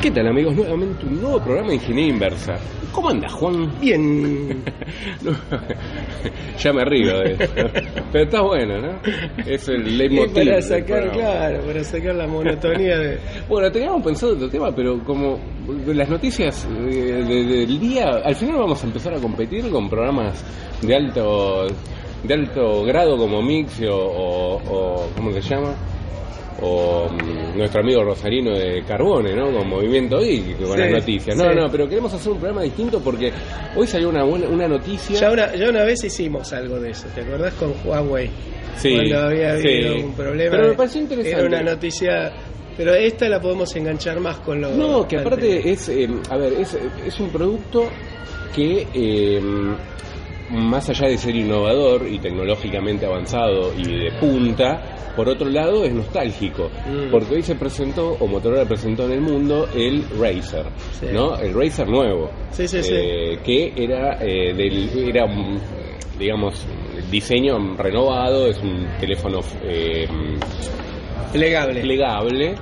¿Qué tal amigos? Nuevamente un nuevo programa de Ingeniería Inversa. ¿Cómo anda Juan? Bien. No, ya me río de eso. Pero está bueno, ¿no? Es el leitmotiv. para sacar, claro, para sacar la monotonía de. Bueno, teníamos pensado otro tema, pero como de las noticias eh, de- del día, al final vamos a empezar a competir con programas de alto de alto grado como Mixio o, o ¿cómo se llama? O mm, nuestro amigo Rosarino de Carbone, ¿no? Con Movimiento y con Sí, las noticias. No, sí. no, pero queremos hacer un programa distinto porque hoy salió una buena, una noticia. Ya una, ya una vez hicimos algo de eso, ¿te acordás con Huawei? Sí, Cuando había habido sí. un problema. Pero me pareció interesante. Era una noticia. Pero esta la podemos enganchar más con lo. No, que aparte es, eh, a ver, es, es un producto que eh, más allá de ser innovador y tecnológicamente avanzado y de punta, por otro lado es nostálgico, Mm. porque hoy se presentó, o Motorola presentó en el mundo, el Razer, Sí. ¿no? El Razer nuevo, Sí, sí, sí. eh, que era, eh, del, era un, digamos, diseño renovado, es un teléfono eh, Plegable. plegable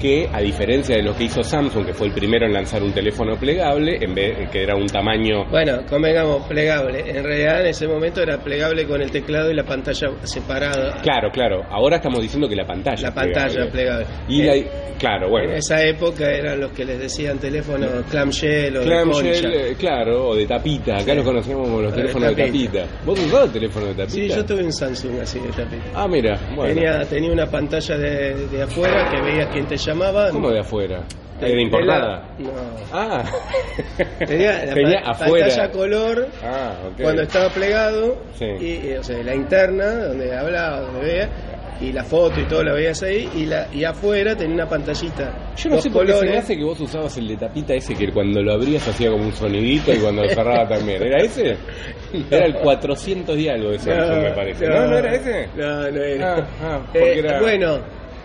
que a diferencia de lo que hizo Samsung, que fue el primero en lanzar un teléfono plegable, en vez que era un tamaño Bueno, convengamos, plegable. En realidad en ese momento era plegable con el teclado y la pantalla separada. Claro, claro. Ahora estamos diciendo que la pantalla. La es pantalla plegable. Y Eh, la- claro, bueno. En esa época eran los que les decían teléfono clamshell o de Clamshell, concha. eh, claro, o de tapita. Acá Sí. los conocíamos como los De teléfonos de tapita. tapita. ¿Vos usabas teléfono de tapita? Sí, yo tuve un Samsung así de tapita. Ah, mira, bueno. Tenía, tenía una pantalla de, de afuera que veías quién te llamaba. ¿Cómo de afuera? ¿Era importada? de la- no. Ah. Tenía la Tenía afuera. pantalla color Ah, cuando estaba plegado. Sí. Y, y, o sea, la interna, donde hablaba, donde veía. Y la foto y todo la veías ahí. Y, la, y afuera tenía una pantallita. Yo no sé por qué se me hace que vos usabas el de tapita ese que cuando lo abrías hacía como un sonidito y cuando lo cerraba también. ¿Era ese? Era el 400 y algo de Samsung, me parece. ¿No, no, era ese? No, no era. Ah, ah, porque Eh, era- Bueno,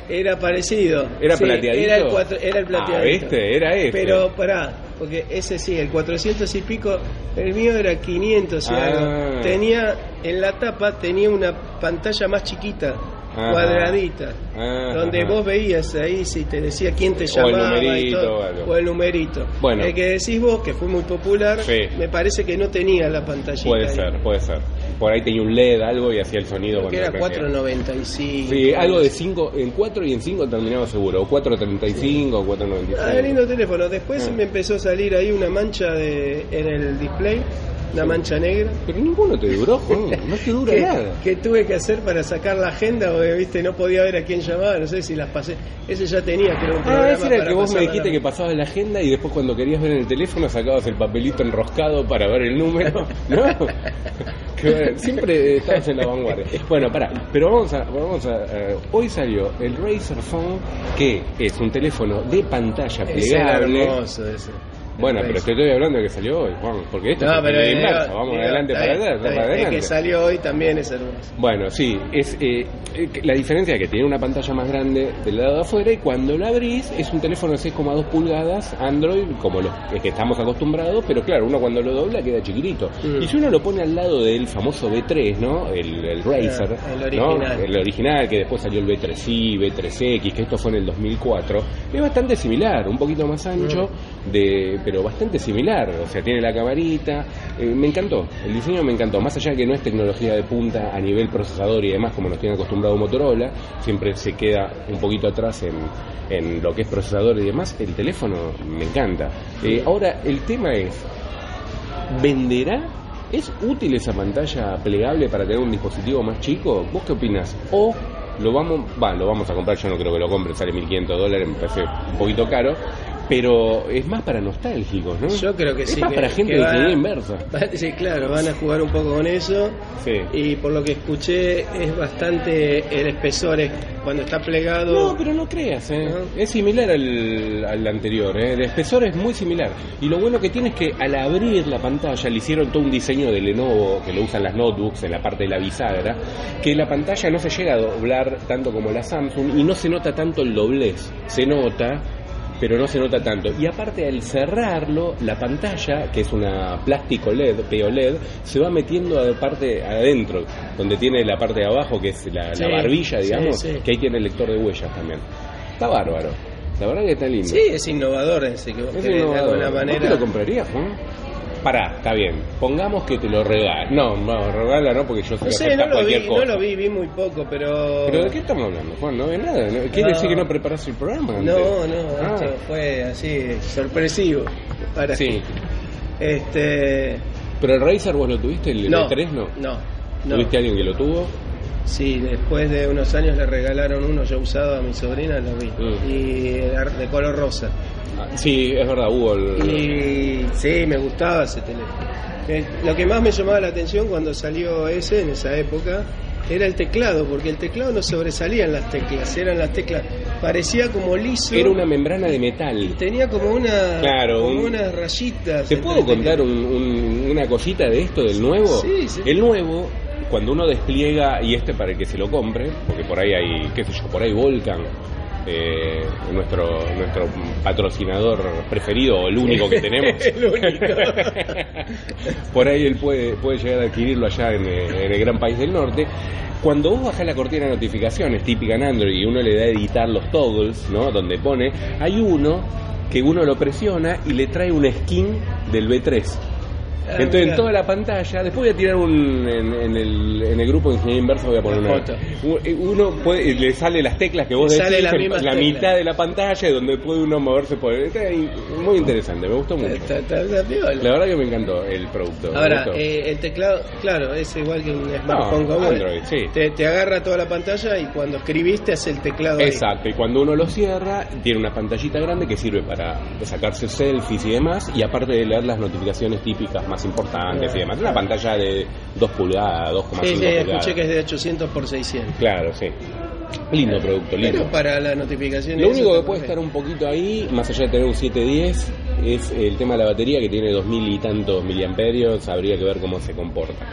era parecido. ¿Era Sí, plateadito? Era el, cuatro, era el Ah, plateadito. ¿viste? Era ese. Pero pará, porque ese sí, el 400 y pico, el mío era 500 y Ah. algo. Tenía, en la tapa tenía una pantalla más chiquita, Ajá. cuadradita, Ah, donde vos veías ahí si te decía quién te O el llamaba y numerito todo, o el numerito. Bueno. El que decís vos, que fue muy popular, Sí. me parece que no tenía la pantallita. Puede ahí. ser, puede ser. Por ahí tenía un LED, algo y hacía el sonido Creo que era crecía. 4.95. Sí, algo de 5, en 4 y en 5 terminaba seguro, o 4.35 o 4.95. Ah, lindo teléfono. Después Ah. me empezó a salir ahí una mancha de, en el display, una mancha negra. Pero ninguno te duró, no te dura Que, nada. que tuve que hacer para sacar la agenda porque viste no podía ver a quién llamaba, no sé si las pasé. Ese ya tenía era un programa Ah, ese era el que vos me dijiste la- que pasabas la agenda y después cuando querías ver en el teléfono sacabas el papelito enroscado para ver el número, ¿no? Que, siempre estabas en la vanguardia. Bueno, pará, pero vamos a, vamos a, eh, hoy salió el Razer Phone, que es un teléfono de pantalla plegable. hermoso ese. Bueno, pero te estoy hablando de que salió hoy, Juan, porque esto No, es pero eh, inverso, vamos digo, adelante para bien. El que salió hoy también es hermoso. Bueno, sí, es eh, eh, la diferencia es que tiene una pantalla más grande del lado de afuera y cuando lo abrís es un teléfono de 6,2 pulgadas Android como los que estamos acostumbrados, pero claro, uno cuando lo dobla queda chiquitito. Mm. Y si uno lo pone al lado del famoso B3, ¿no? El, el Razer, el ¿no? original. El original que después salió el B3i, B3X, que esto fue en el 2004, es bastante similar, un poquito más ancho, Mm. de pero bastante similar, o sea, tiene la camarita, eh, me encantó, el diseño me encantó, más allá que no es tecnología de punta a nivel procesador y demás como nos tiene acostumbrado Motorola, siempre se queda un poquito atrás en, en lo que es procesador y demás, el teléfono me encanta. Eh, ahora, el tema es, ¿venderá? ¿Es útil esa pantalla plegable para tener un dispositivo más chico? ¿Vos qué opinas? O lo vamos, va, lo vamos a comprar, yo no creo que lo compre, sale 1500 dólares, me parece un poquito caro, pero es más para nostálgicos, ¿no? Yo creo que es sí. más que- para gente que de va- ingeniería inversa. va- Sí, claro, van a jugar un poco con eso. Sí. Y por lo que escuché, es bastante el espesor es cuando está plegado. No, pero no creas, ¿eh? ¿No? es similar al, al anterior, ¿eh? el espesor es muy similar. Y lo bueno que tiene es que al abrir la pantalla le hicieron todo un diseño de Lenovo, que lo usan las notebooks en la parte de la bisagra, que la pantalla no se llega a doblar tanto como la Samsung y no se nota tanto el doblez. Se nota, pero no se nota tanto. Y aparte al cerrarlo, la pantalla, que es una plástico LED, POLED, se va metiendo a parte adentro, donde tiene la parte de abajo, que es la, la Sí, barbilla, sí, digamos, sí. que ahí tiene el lector de huellas también. Está bárbaro. La verdad que está lindo. Sí, es innovador ese que vos Es querés, de innovador. alguna ¿Vos manera. te lo comprarías, Juan? Pará, está bien. Pongamos que te lo regala. No, no, regala no, porque yo sé No sé, no lo, vi, no lo vi, vi muy poco, pero... ¿Pero de qué estamos hablando, Juan? No ves nada. ¿no? ¿Quiere No. decir que no preparas el programa? antes? No, no, Ah, esto fue así, sorpresivo. Para Sí. Este... Pero el Razer vos lo tuviste, el No, E3 no. no, no. ¿Tuviste a alguien que lo tuvo? Sí, después de unos años le regalaron uno ya usado a mi sobrina, lo vi. Mm. Y era de color rosa. Ah, Sí, es verdad, hubo el... Y sí, me gustaba ese teléfono. Lo que más me llamaba la atención cuando salió ese en esa época era el teclado, porque el teclado no sobresalían las teclas, eran las teclas, parecía como liso. Era una membrana de metal. Tenía como una Claro, como un- unas rayitas. ¿Te puedo contar un- un- una cosita de esto, del nuevo? Sí, sí. El nuevo, cuando uno despliega, y este para el que se lo compre, porque por ahí hay, qué sé yo, por ahí Volcan, eh, nuestro, nuestro patrocinador preferido, o el único que tenemos. El único. por ahí él puede, puede llegar a adquirirlo allá en, en el gran país del norte. Cuando vos bajás la cortina de notificaciones típica en Android y uno le da a editar los toggles, ¿no? Donde pone, hay uno que uno lo presiona y le trae una skin del B3. Entonces en toda la pantalla, después voy a tirar un en, en el, en el grupo de ingeniería inversa voy a poner Una foto. un- Uno puede, le sale las teclas que vos decís la teclas. mitad de la pantalla y donde puede uno moverse por está muy interesante, me gustó mucho. Está- está-. La verdad que me encantó el producto. Ahora, eh, el teclado, claro, es igual que un smartphone No, común. Android, sí. Te, te agarra toda la pantalla y cuando escribiste hace el teclado ahí. Exacto, y cuando uno lo cierra, tiene una pantallita grande que sirve para sacarse selfies y demás, y aparte de leer las notificaciones típicas más importantes y demás. Una pantalla de 2 pulgadas, 2,5 Sí, sí, pulgadas. escuché que es de 800 por 600. Claro, sí. Lindo producto, lindo. Pero para la notificación. Lo único que puede estar un poquito ahí, más allá de tener un 710, es el tema de la batería que tiene 2000 y tantos miliamperios, habría que ver cómo se comporta.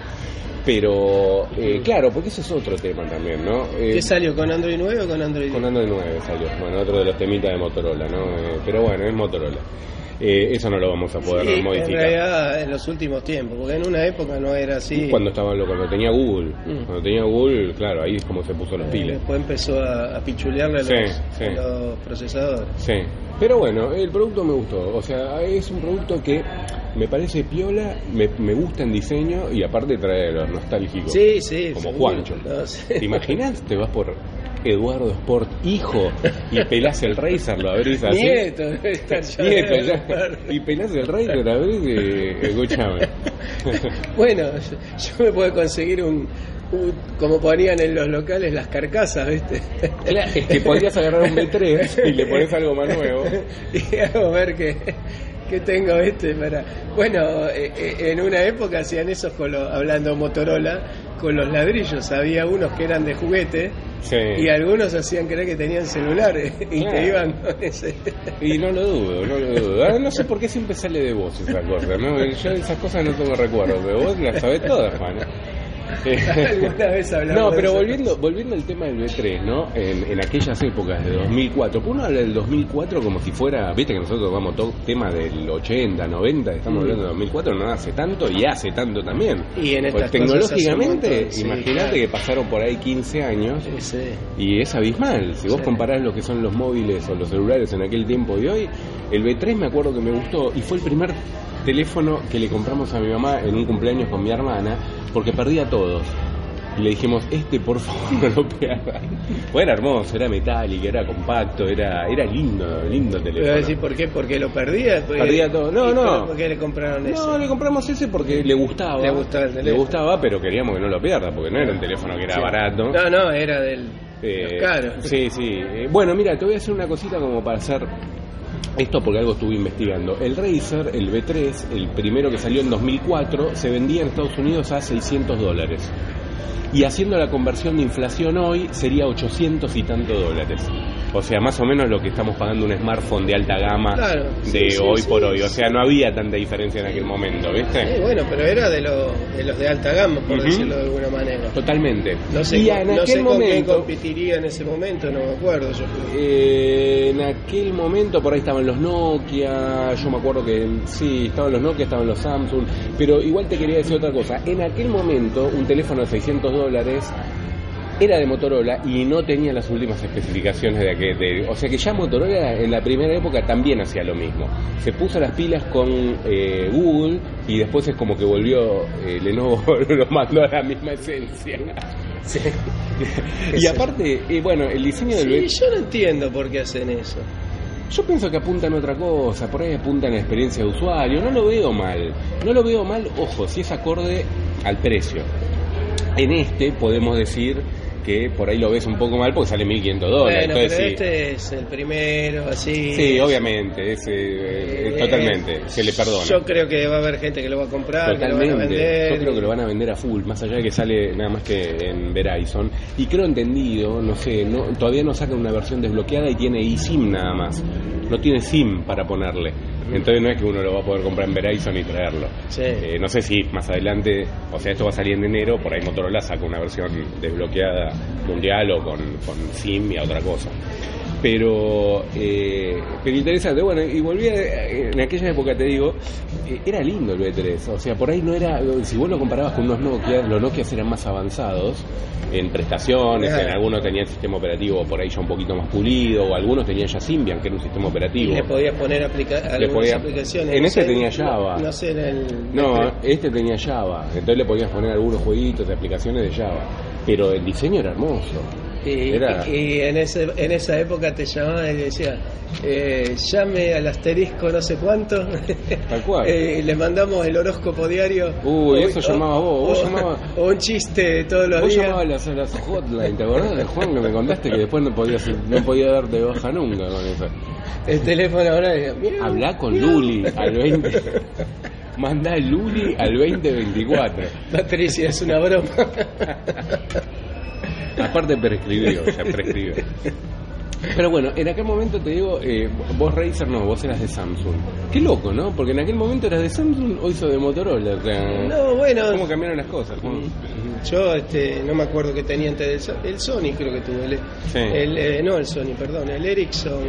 Pero, eh, claro, porque ese es otro tema también, ¿no? Eh, ¿Qué salió con Android 9 o con Android 10? Con Android 9 salió. Bueno, otro de los temitas de Motorola, ¿no? Eh, pero bueno, es Motorola. Eh, eso no lo vamos a poder Sí, en modificar. realidad en los últimos tiempos, porque en una época no era así. Cuando estaba cuando tenía Google, Mm. cuando tenía Google, claro, ahí es como se puso los Eh, pilas. Después empezó a, a pichulearle a Sí, los, sí. a los procesadores. Sí, pero bueno, el producto me gustó. O sea, es un producto que me parece piola, me, me gusta en diseño y aparte trae los nostálgicos. Sí, sí. Como seguro. Juancho. No, sí. ¿Te imaginas? Te vas por Eduardo Sport, hijo, y pelás el Razer, lo abrís así. Nieto, ya. Nieto, ya. Y pelás el Razer, abrís y escúchame. Bueno, yo, yo me puedo conseguir un- como ponían en los locales, las carcasas, ¿viste? Claro, es que podrías agarrar un B3 y le pones algo más nuevo. y hago ver que, que tengo este para... Bueno, eh, eh, en una época hacían esos con los, hablando Motorola, con los ladrillos. Había unos que eran de juguete Sí. y algunos hacían creer que tenían celulares y Claro. te iban con ese... Y no lo dudo, no lo dudo. Ahora no sé por qué siempre sale de vos esa cosa, ¿no? Yo esas cosas no tengo recuerdo, pero vos las sabés todas, Juan. Alguna vez hablamos No, de pero eso. volviendo, volviendo al tema del B3, ¿no? En, en aquellas épocas de 2004, pues uno habla del 2004 como si fuera, viste que nosotros vamos todo tema del 80, 90, estamos Mm. hablando de 2004, no hace tanto y hace tanto también. Y en estas cosas tecnológicamente, sí, imagínate claro. que pasaron por ahí 15 años Sí, sí. y es abismal. Si vos comparás lo que son los móviles o los celulares en aquel tiempo y hoy, el B3 me acuerdo que me gustó y fue el primer teléfono que le compramos a mi mamá en un cumpleaños con mi hermana porque perdía todos. Y le dijimos, este por favor no lo pierdas. Pues era hermoso, era metálico, era compacto, era era lindo, lindo a teléfono. decir por qué, porque lo perdía. Perdía todo. No, ¿y no. ¿Por qué le compraron eso? No, le compramos ese porque le gustaba. Le gustaba el Le gustaba, pero queríamos que no lo pierda, porque no era un teléfono que era Sí. barato. No, no, era del Eh, los caros. Sí, sí. Eh, bueno, mira, te voy a hacer una cosita como para hacer esto porque algo estuve investigando. El Razer, el B3, el primero que salió en 2004, se vendía en Estados Unidos a 600 dólares. Y haciendo la conversión de inflación hoy sería 800 y tanto dólares. O sea, más o menos lo que estamos pagando un smartphone de alta gama Claro, de sí, hoy sí, por hoy. O sea, no había tanta diferencia en aquel momento, ¿viste? Sí, bueno, pero era de, lo- de los de alta gama, por decirlo de alguna manera. Totalmente. No sé, y con, en no aquel sé con quién momento, competiría en ese momento, no me acuerdo. Yo Eh, en aquel momento por ahí estaban los Nokia, yo me acuerdo que sí, estaban los Nokia, estaban los Samsung, pero igual te quería decir otra cosa. En aquel momento un teléfono de 600 dólares era de Motorola y no tenía las últimas especificaciones de aquel. de- o sea que ya Motorola en la primera época también hacía lo mismo. Se puso las pilas con eh, Google y después es como que volvió eh, Lenovo, lo mandó a la misma esencia. y aparte, eh, bueno, el diseño del Sí, yo no entiendo por qué hacen eso. Yo pienso que apuntan a otra cosa, por ahí apuntan a la experiencia de usuario, no lo veo mal, no lo veo mal, ojo, si es acorde al precio. En este podemos decir que por ahí lo ves un poco mal porque sale 1.500 dólares. bueno, pero entonces sí. este es el primero, así. Sí, obviamente, es, eh, Eh, totalmente, se le perdona. Yo creo que va a haber gente que lo va a comprar, que lo van a Totalmente. vender. Yo creo que lo van a vender a full, más allá de que sale nada más que en Verizon. Y creo entendido, no sé, no, todavía no sacan una versión desbloqueada y tiene eSIM nada más. No tiene SIM para ponerle. Entonces no es que uno lo va a poder comprar en Verizon y traerlo. Sí. Eh, no sé si más adelante, o sea, esto va a salir en enero, por ahí Motorola saca una versión desbloqueada mundial o con, con SIM y a otra cosa. Pero, eh, pero interesante, bueno, y volví a- en aquella época, te digo, eh, era lindo el B3, o sea, por ahí no era, si vos lo comparabas con unos Nokia, los Nokia eran más avanzados en prestaciones, Claro. en algunos tenían sistema operativo por ahí ya un poquito más pulido, o algunos tenían ya Symbian, que era un sistema Y operativo. le podías poner aplica algunas podía- aplicaciones. en no ese sé, tenía Java. No, sé, en el. No, este tenía Java, entonces le podías poner algunos jueguitos de aplicaciones de Java, pero el diseño era hermoso. Y, Era- y en, ese, en esa época te llamaban y decía, eh, llame al asterisco no sé cuánto. Tal cual. Eh, le mandamos el horóscopo diario. Uy, eso llamaba vos, vos o- llamabas- O un chiste todos los Vos días. llamabas a las, las hotline, ¿te acordás de Juan que me contaste que después no podías no podía darte de baja nunca con eso? El teléfono ahora decía, "Miau, Hablá con miau". Luli al 20. Mandá el Luli al 2024. Patricia, es una broma. Aparte prescribió, ya prescribió. Pero bueno, en aquel momento te digo, eh, vos Razer no, vos eras de Samsung. Qué loco, ¿no? Porque en aquel momento eras de Samsung, hoy sos de Motorola. O sea, No, bueno. ¿Cómo cambiaron las cosas? Juan? Yo este, no me acuerdo qué tenía antes del el Sony, creo que tuve. El, Sí. el, eh, no, el Sony, perdón, el Ericsson.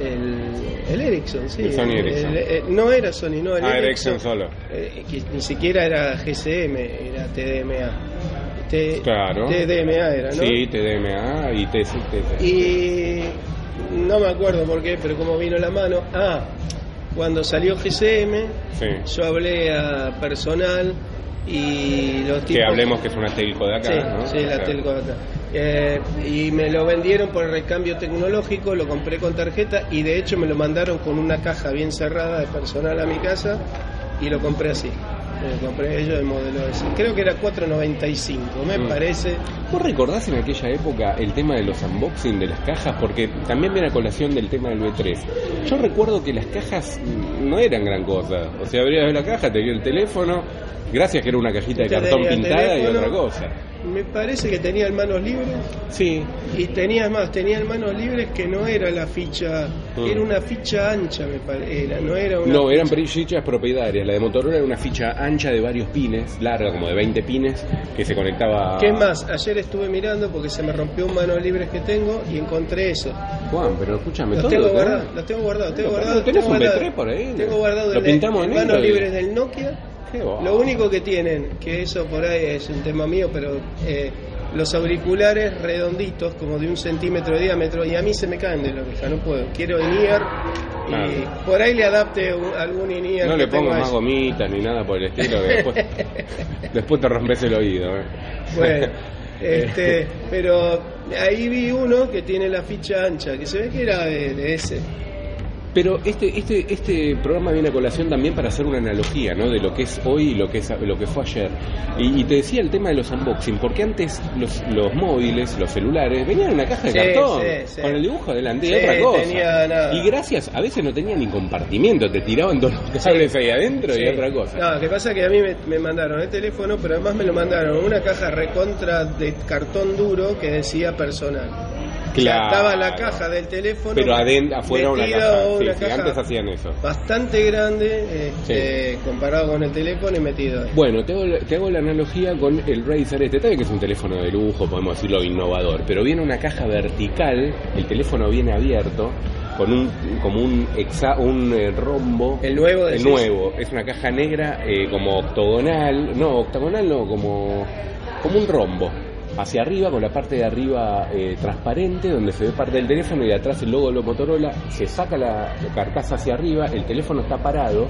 El, el Ericsson, sí. El Sony Ericsson. el- eh, no era Sony, no, el Ah, Ericsson. Ericsson solo. Eh, que ni siquiera era GCM, era TDMA. T- Claro. TDMA era, ¿no? Sí, TDMA y TC. TC. Y no me acuerdo por qué, pero como vino la mano. Ah, cuando salió GCM, Sí. yo hablé a personal y los tipos. Que hablemos que es una telco de acá, Sí, ¿no? sí, la O sea, telco de acá. Eh, y me lo vendieron por el recambio tecnológico, lo compré con tarjeta y de hecho me lo mandaron con una caja bien cerrada de personal a mi casa y lo compré así. Compré yo el modelo ese. Creo que era 4.95, me Mm. parece. ¿Vos recordás en aquella época el tema de los unboxing de las cajas? Porque también viene a colación del tema del B3. Yo recuerdo que las cajas no eran gran cosa. O sea, abrías la caja, te dio el teléfono, gracias que era una cajita de Te cartón pintada y otra cosa. Me parece que tenía el manos libres Sí, y tenía más, tenía el manos libres que no era la ficha, Mm. era una ficha ancha, me parece, no era una no, eran ficha- fichas propietarias. La de Motorola era una ficha ancha de varios pines, larga, como de 20 pines, que se conectaba... ¿Qué más? Ayer estuve mirando porque se me rompió un manos libres que tengo y encontré eso. Juan, pero escúchame, Los todo tengo guardados, los tengo guardados, tengo Pero, guardado. ¿tenés tengo un guardado- B3 por ahí? Tengo guardado Lo pintamos en manos y- libres del Nokia. Lo único que tienen, que eso por ahí es un tema mío, pero eh, los auriculares redonditos, como de un centímetro de diámetro, y a mí se me caen de la oreja, no puedo. Quiero in-ear y Claro. por ahí le adapte un- algún in-ear. No le pongo más gomitas ni nada por el estilo, que después, después te rompes el oído. ¿eh? Bueno, este, pero ahí vi uno que tiene la ficha ancha, que se ve que era de, de ese. Pero este, este, este programa viene a colación también para hacer una analogía, ¿no? De lo que es hoy y lo que es lo que fue ayer. Y, y te decía el tema de los unboxing, porque antes los, los móviles, los celulares, venían en una caja de Sí, cartón, sí, sí. con el dibujo delante y otra cosa. tenía. Y gracias, a veces no tenían ni compartimiento, te tiraban todos los cables ahí adentro y otra cosa. No, lo que pasa es que a mí me, me mandaron el teléfono, pero además me lo mandaron una caja recontra de cartón duro que decía personal. O sea, Claro. estaba la caja del teléfono. Pero adentro, afuera una caja. Sí, una sí, caja antes hacían eso. Bastante grande este, comparado con el teléfono y metido ahí. Bueno, te hago, la- te hago la analogía con el Razer este, también que es un teléfono de lujo, podemos decirlo innovador, pero viene una caja vertical, el teléfono viene abierto, con un como un hexa, un eh, rombo. El nuevo, El nuevo, es una caja negra eh, como octogonal, no, octagonal no, como, como un rombo. Hacia arriba, con la parte de arriba eh, transparente, donde se ve parte del teléfono y de atrás el logo de lo Motorola, se saca la carcasa hacia arriba, el teléfono está parado,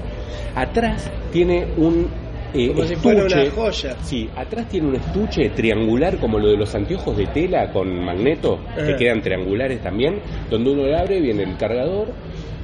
atrás tiene un eh, Como si estuche, fuera una joya. Sí, atrás tiene un estuche triangular como lo de los anteojos de tela con magneto, que Ah. quedan triangulares también, donde uno lo abre, viene el cargador,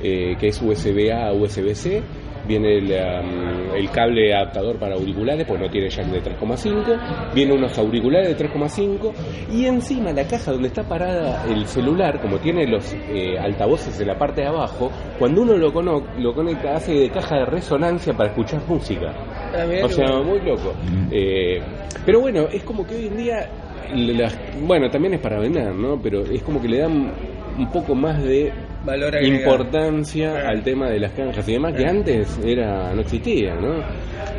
eh, que es USB-A a USB-C, viene el, um, el cable adaptador para auriculares, pues no tiene jack de 3,5, viene unos auriculares de 3,5 y encima la caja donde está parada el celular, como tiene los eh, altavoces en la parte de abajo, cuando uno lo, cono- lo conecta hace de caja de resonancia para escuchar música. Ah, O sea, muy loco. Eh, pero bueno, es como que hoy en día, las- bueno, también es para vender, ¿no? Pero es como que le dan un poco más de Valor agregado. importancia Ah. al tema de las canjas y demás que Ah. antes era no existía, ¿no?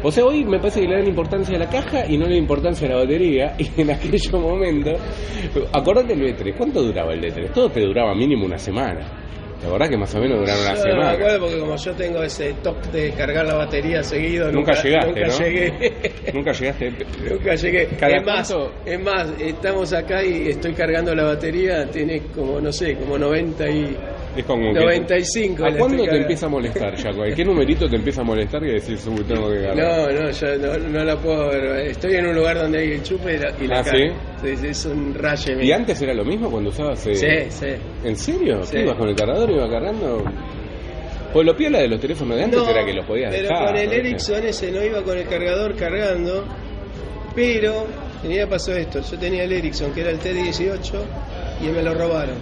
O sea, hoy me parece que le dan importancia a la caja y no le dan importancia a la batería y en aquellos momentos, acordate el B3, ¿cuánto duraba el D3? Todo te duraba mínimo una semana. ¿Te acordás que más o menos duraba una Yo no me semana? acuerdo porque como yo tengo ese toque de cargar la batería seguido, Nunca nunca, llegaste, nunca ¿no? llegué. Nunca llegaste. Nunca llegué. ¿Cada es más, es más, estamos acá y estoy cargando la batería, tiene como, no sé, como 90 y... Es como que- 95 ¿A cuándo estoy te empieza a molestar, Jaco? ¿Qué numerito te empieza a molestar y decís, uy, tengo que cargar? No, no, yo no, no la puedo ver. Estoy en un lugar donde hay enchufe y la, y la Ah. Sí, Es un rayo. ¿Y antes era lo mismo cuando usabas... eh, Sí, sí. ¿En serio? Sí. ¿Qué ibas con el cargador y ibas cargando? Pues lo piola de los teléfonos de antes No, era que los podías pero dejar. con el. Ericsson ese no iba con el cargador cargando, pero tenía pasó esto, yo tenía el Ericsson que era el T18 y me lo robaron.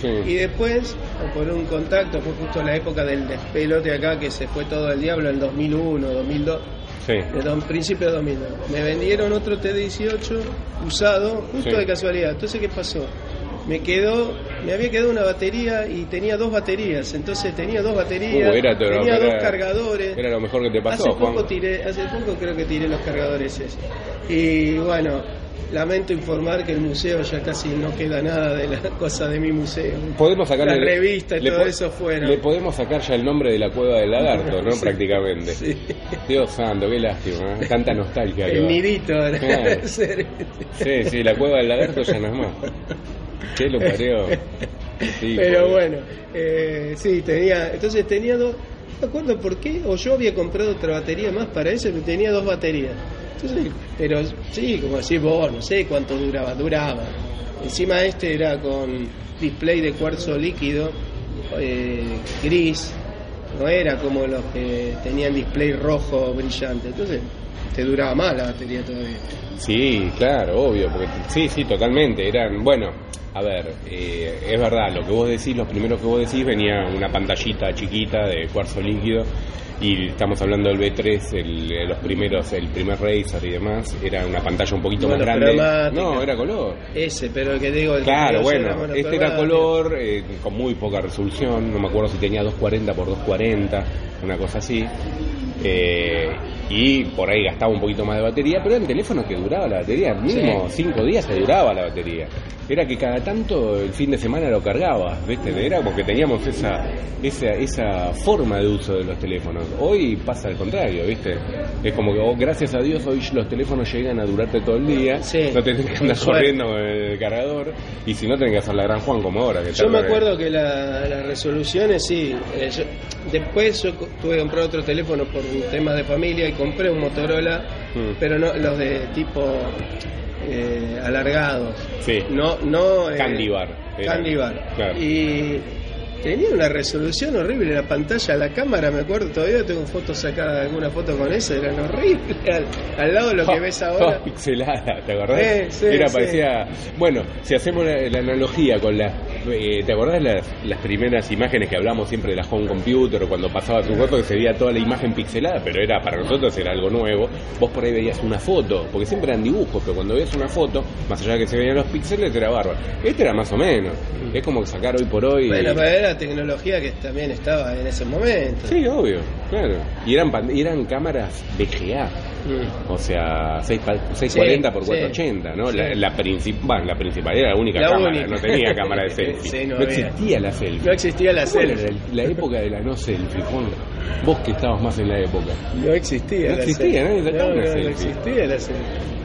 Sí. Y después, por un contacto, fue justo la época del despelote acá que se fue todo el diablo en 2001, 2002, Sí. de principio de 2002. Me vendieron otro T18 usado, justo Sí. de casualidad. Entonces, ¿qué pasó? Me quedó, me había quedado una batería y tenía dos baterías. Entonces tenía dos baterías, Uh, era tenía era- dos cargadores. Era lo mejor que te pasó, hace poco Juan. tiré, hace poco creo que tiré los cargadores esos. Y bueno, lamento informar que el museo ya casi no queda nada de la cosa de mi museo. Podemos sacarle La revista y todo eso fueron. Le podemos sacar ya el nombre de la cueva del lagarto, ¿no? Sí. Prácticamente. Sí. Dios santo, qué lástima, ¿eh? tanta nostalgia. El nidito Sí, sí, la cueva del lagarto ya no es más. ¿Qué lo parió? Sí, Pero bueno, eh, sí, tenía, entonces tenía dos, no me acuerdo por qué, o yo había comprado otra batería más para eso, pero tenía dos baterías. Entonces, pero sí, como decís vos, no sé cuánto duraba, duraba. Encima este era con display de cuarzo líquido, eh, gris, no era como los que tenían display rojo brillante, entonces te duraba más la batería todavía. Sí, claro, obvio, porque sí, sí, totalmente. Eran, bueno, a ver, eh, es verdad, lo que vos decís, los primeros que vos decís, venía una pantallita chiquita de cuarzo líquido y estamos hablando del B3, el, eh, los primeros, el primer Razer y demás, era una pantalla un poquito más grande. No, era color. Ese, pero el que digo, el que Claro, yo bueno, era este era color eh, con muy poca resolución, no me acuerdo si tenía 240 por 240, una cosa así. Eh, y por ahí gastaba un poquito más de batería, pero eran teléfonos que duraba la batería, mínimo 5 días se duraba la batería. Era que cada tanto el fin de semana lo cargabas, ¿viste? Era porque teníamos esa, esa, esa forma de uso de los teléfonos. Hoy pasa al contrario, ¿viste? Es como que, oh, gracias a Dios, hoy los teléfonos llegan a durarte todo el día, Sí. no tenés que andar corriendo con el cargador, y si no tenés que hacer la gran Juan como ahora. Que Yo me acuerdo que la- las resoluciones, sí. eh, yo- después yo tuve que comprar otro teléfono por un tema de familia y compré un Motorola, Mm. pero no los de tipo eh, alargados. Sí. No, no. eh, Candy bar, era. Candy bar. Claro. Y tenía una resolución horrible la pantalla, la cámara, me acuerdo todavía tengo fotos sacadas, alguna foto con eso, eran horribles. Al, al lado de lo que ves ahora. Toda pixelada, ¿te acordás? Eh, sí, Era, sí. parecía. Bueno, si hacemos la, la analogía con las. Eh, ¿Te acordás las, las primeras imágenes que hablamos siempre de la home computer o cuando pasaba tu foto que se veía toda la imagen pixelada? Pero era para nosotros era algo nuevo. Vos por ahí veías una foto, porque siempre eran dibujos, pero cuando veías una foto, más allá de que se veían los píxeles, era bárbaro. Este era más o menos. Es como sacar hoy por hoy. Bueno, pero era tecnología que también estaba en ese momento. Sí, obvio, claro. Y eran, pan- y eran cámaras VGA. Mm. O sea, 6 pa- 640 Sí, por sí. 480, ¿no? Sí. La, la, principal, la principal era la única La cámara, única. no tenía cámara de selfie. No existía la selfie. No existía la ¿Cómo era selfie. La, la época de la no selfie, Juan. Vos que estabas más en la época. No existía No la existía, selfie. nadie sacaba no, una no, no existía la selfie.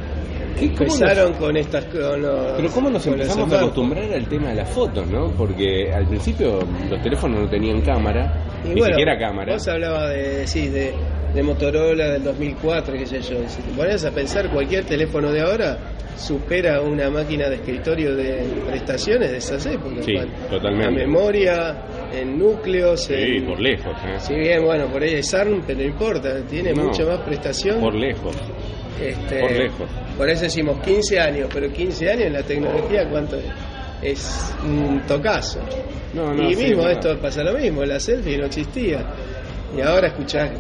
¿Qué- Empezaron con estas... Con los- Pero cómo nos empezamos a acostumbrar al tema de las fotos, ¿no? Porque al principio los teléfonos no tenían cámara, Y ni bueno, siquiera cámara. Vos hablabas de, sí, de, de Motorola del 2004, qué sé yo. Si te pones a pensar, cualquier teléfono de ahora supera una máquina de escritorio de prestaciones de esas épocas. Sí, totalmente. La memoria, en núcleos. Sí, en- por lejos, ¿eh? Si bien, bueno, por ahí es ARM, pero no importa, tiene No. mucha más prestación. Por lejos. Este, por lejos. Por eso decimos 15 años, pero 15 años en la tecnología, ¿cuánto es? Es un tocazo. No, no, y sí, mismo es esto verdad. pasa lo mismo, la selfie no existía. Y ahora escuchás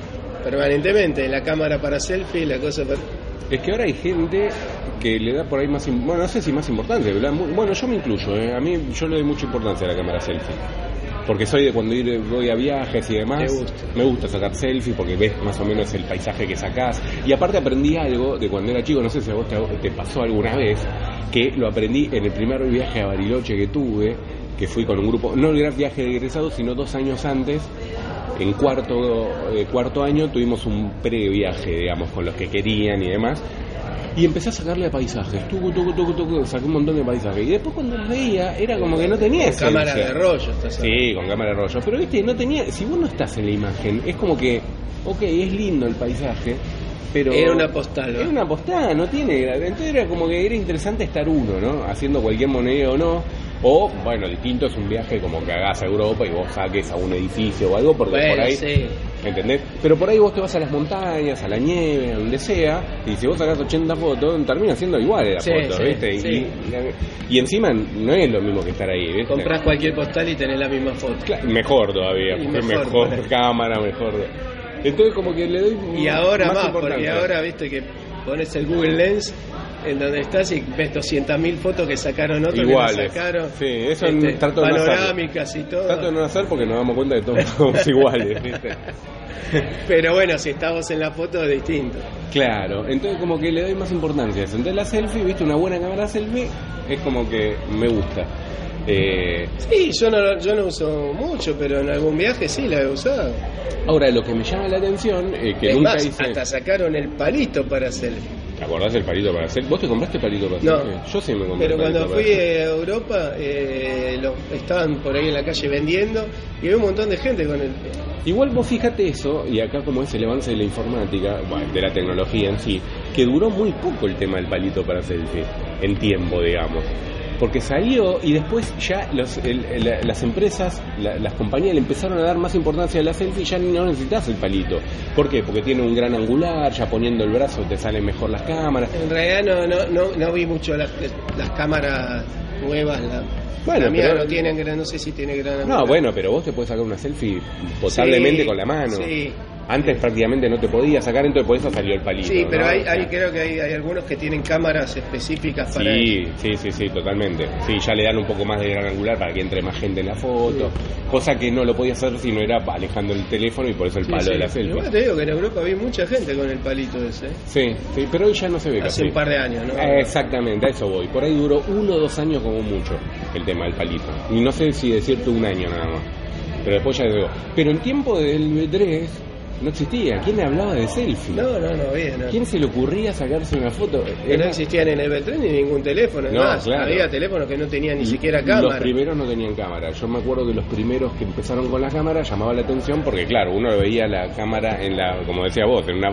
permanentemente la cámara para selfie, la cosa para... Es que ahora hay gente que le da por ahí más, bueno, no sé si más da mu- bueno, yo me incluyo, ¿eh? a mí yo le doy mucha importancia a la cámara selfie. Porque soy de cuando ir, voy a viajes y demás, gusta. me gusta sacar selfie porque ves más o menos el paisaje que sacás. Y aparte aprendí algo de cuando era chico, no sé si a vos te, te pasó alguna vez, que lo aprendí en el primer viaje a Bariloche que tuve, que fui con un grupo, no el gran viaje de egresados, sino dos años antes, en cuarto, eh, cuarto año tuvimos un previaje, digamos, con los que querían y demás. Y empecé a sacarle paisajes, tucu, tucu, tucu, tucu, saqué un montón de paisajes. Y después cuando los veía, era como que no tenía Con cámara de rollo. estás. Sí, con cámara de rollo. Pero viste, no tenía. Si vos no estás en la imagen, es como que, ok, es lindo el paisaje, pero. Era una postal, ¿no? Era una postal, no tiene. Entonces era como que era interesante estar uno, ¿no? Haciendo cualquier moneda o no. O, bueno, distinto es un viaje como que hagas a Europa y vos saques a un edificio o algo, porque Bueno, por ahí. sí. ¿Entendés? Pero por ahí vos te vas a las montañas, a la nieve, a donde sea, y si vos sacás 80 fotos, termina siendo igual la Sí, foto, sí, ¿viste? Y, y encima no es lo mismo que estar ahí, ¿viste? Comprás cualquier postal y tenés la misma foto. Claro, mejor todavía, porque mejor, cámara, mejor. Entonces como que le doy Y ahora más, porque importancia. ahora viste que pones el Google Lens en donde estás y ves 200.000 fotos que sacaron otros Iguales. que no sacaron. Sí, eso Este, trato de no panorámicas y todo. Trato de no hacer porque nos damos cuenta de que todos somos iguales, ¿viste? Pero bueno, si estamos en la foto es distinto. Claro, entonces como que le doy más importancia. Entonces la selfie, viste, una buena cámara selfie es como que me gusta. Eh, Sí, yo no, lo- yo no uso mucho, pero en algún viaje sí la he usado. ahora, lo que me llama la atención, eh, que es nunca más, hice... hasta sacaron el palito para hacer. ¿Te acordás del palito para hacer? ¿Vos te compraste palito para No. selfie? Yo sí me compré Pero palito cuando para fui a Europa, eh, lo- estaban por ahí en la calle vendiendo y había un montón de gente con el. Igual vos fíjate eso, y acá como es el avance de la informática, bueno, de la tecnología en sí, que duró muy poco el tema del palito para selfie, en tiempo, digamos. Porque salió y después ya los- el- el- las empresas, la- las compañías le empezaron a dar más importancia a la selfie y ya no necesitas el palito. ¿Por qué? Porque tiene un gran angular, ya poniendo el brazo te salen mejor las cámaras. En realidad no, no, no, no vi mucho las, las cámaras nuevas. La, Bueno, la mía pero- no tiene gran, no sé si tiene gran. No, bueno, pero vos te puedes sacar una selfie potablemente Sí, con la mano. Sí, Antes prácticamente no te podías sacar, entonces por eso salió el palito. sí pero ¿no? hay, hay- creo que hay, hay algunos que tienen cámaras específicas para Sí, eso. sí, sí, sí, totalmente. Sí, ya le dan un poco más de gran angular para que entre más gente en la foto, cosa que no lo podía hacer si no era alejando el teléfono y por eso el Sí, palo sí. de la selfie. bueno, te digo que en Europa vi mucha gente con el palito ese. Sí, sí, pero hoy ya no se ve Hace casi. un par de años, ¿no? Eh, Exactamente, a eso voy. Por ahí duró uno o dos años como mucho el tema del palito. Y no sé si decirte un año nada más. Pero después ya veo. Pero en tiempo del B3 no existía. ¿Quién hablaba de selfie? No, no, no había. No. ¿Quién se le ocurría sacarse una foto? Que no existían en el Beltrán ni ningún teléfono. No, más, claro. había teléfonos que no tenían ni siquiera Los cámara. primeros no tenían cámara. Yo me acuerdo que los primeros que empezaron con la cámara llamaba la atención porque, claro, uno veía la cámara en la, como decía vos, en una